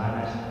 semanas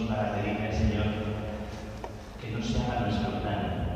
para pedirle al Señor que no se haga nuestra voluntad,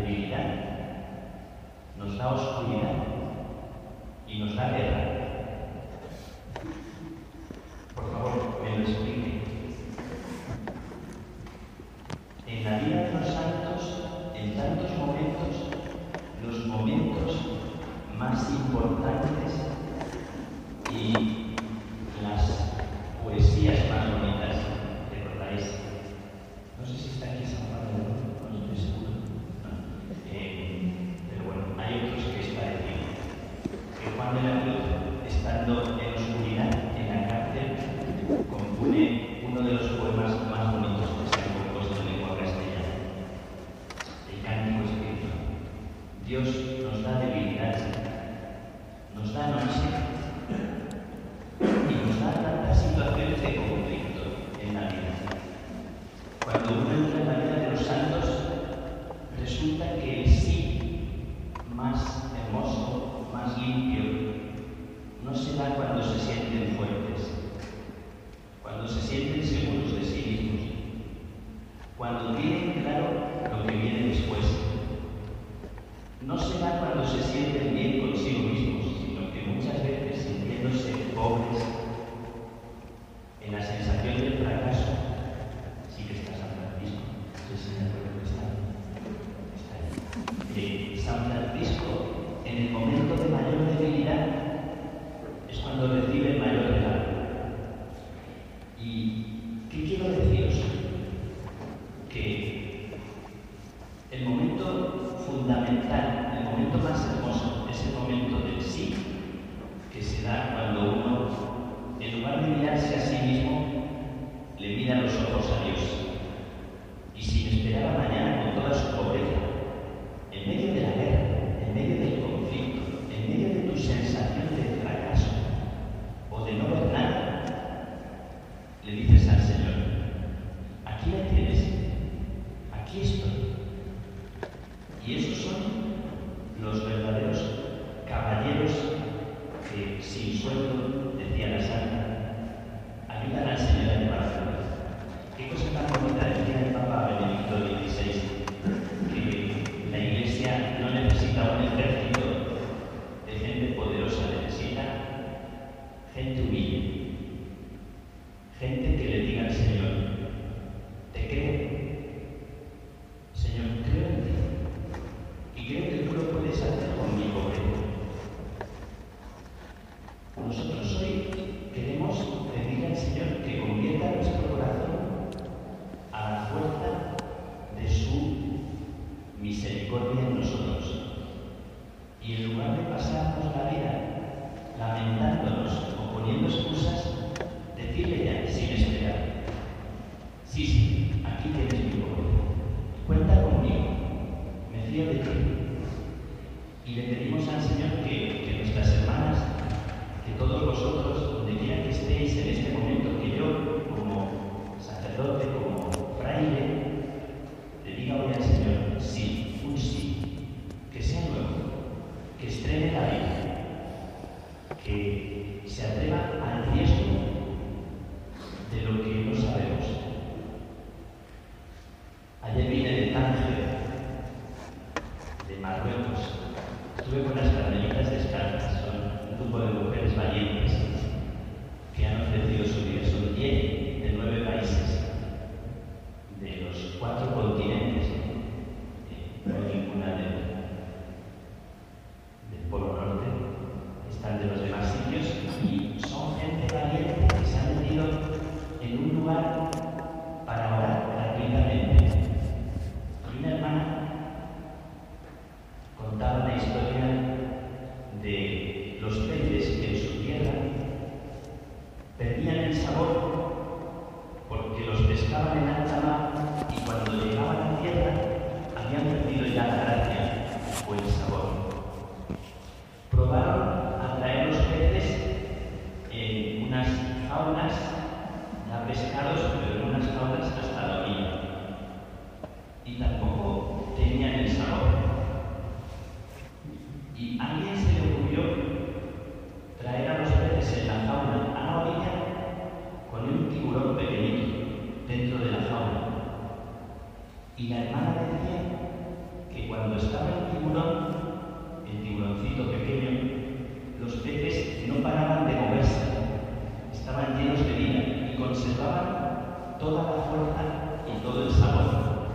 debilidad, nos da oscuridad y nos da guerra. involved Nosotros hoy queremos pedir al Señor que convierta nuestro corazón a la fuerza de su misericordia en nosotros. Y en lugar de pasarnos la vida lamentándonos o poniendo excusas, decirle ya, sin esperar, sí, sí, aquí tienes mi cuerpo, cuenta conmigo, me fío de ti. Marruecos, estuve con las carmelitas descalzas, son un grupo de mujeres valientes que han ofrecido su vida, son 10 de 9 países. toda la fuerza y todo el sabor.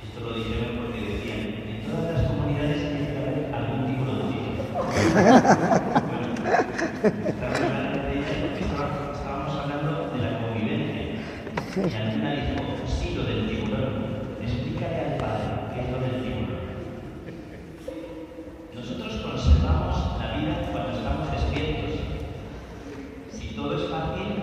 Esto lo dijeron porque decían, en todas las comunidades tiene que haber algún tipo de bueno, estábamos hablando de la convivencia. Y al final dijo, sí, lo del tiburón. Explícale al padre qué es lo del tiburón. Nosotros conservamos la vida cuando estamos despiertos. Si todo es fácil,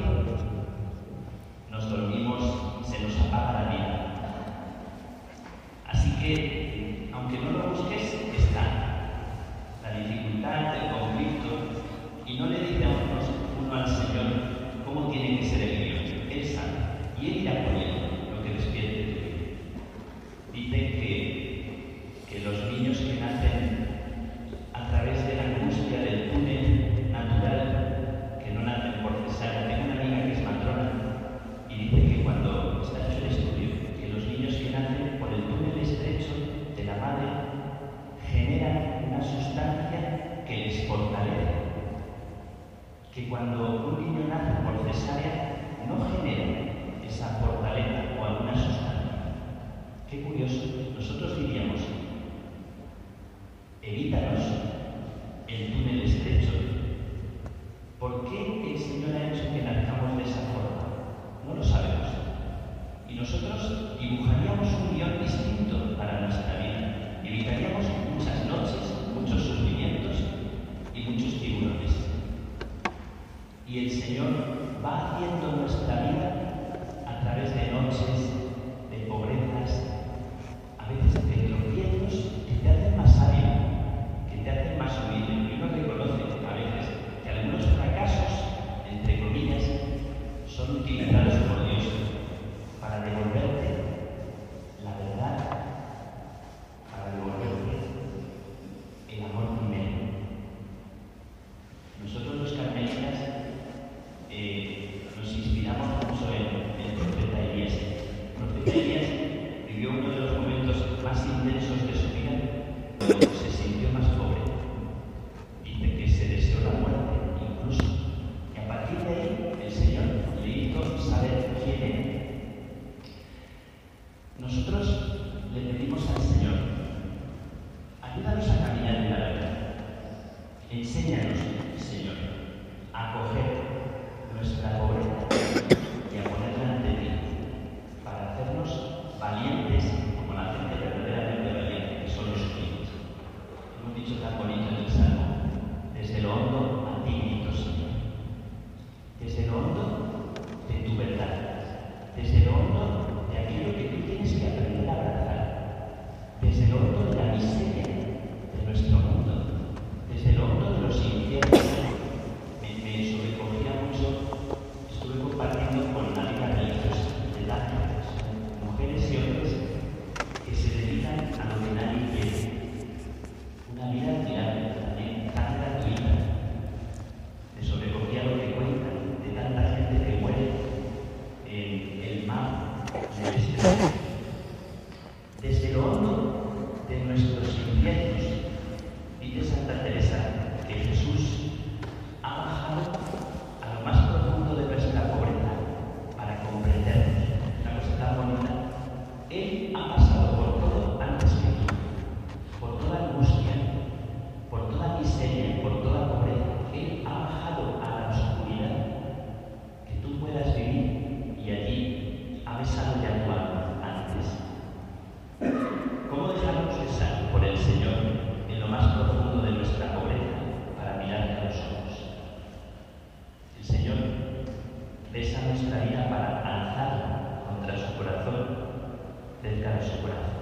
depositar en su corazón.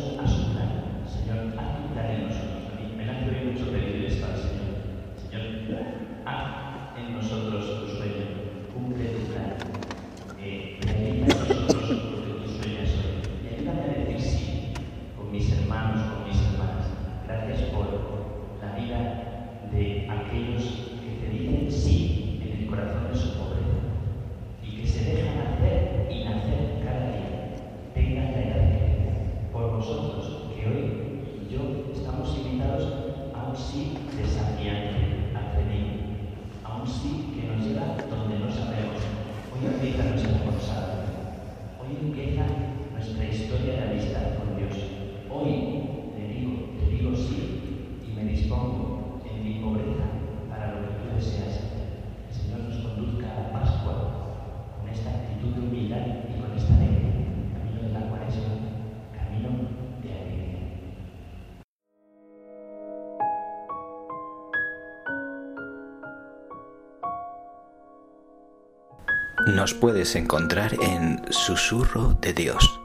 Dios a su plan. Señor, haz tu plan en nosotros. A mí me nace hoy mucho pedirles para el Señor. Señor, haz en nosotros tu sueño. Cumple tu plan. Eh, Nos puedes encontrar en Susurro de Dios.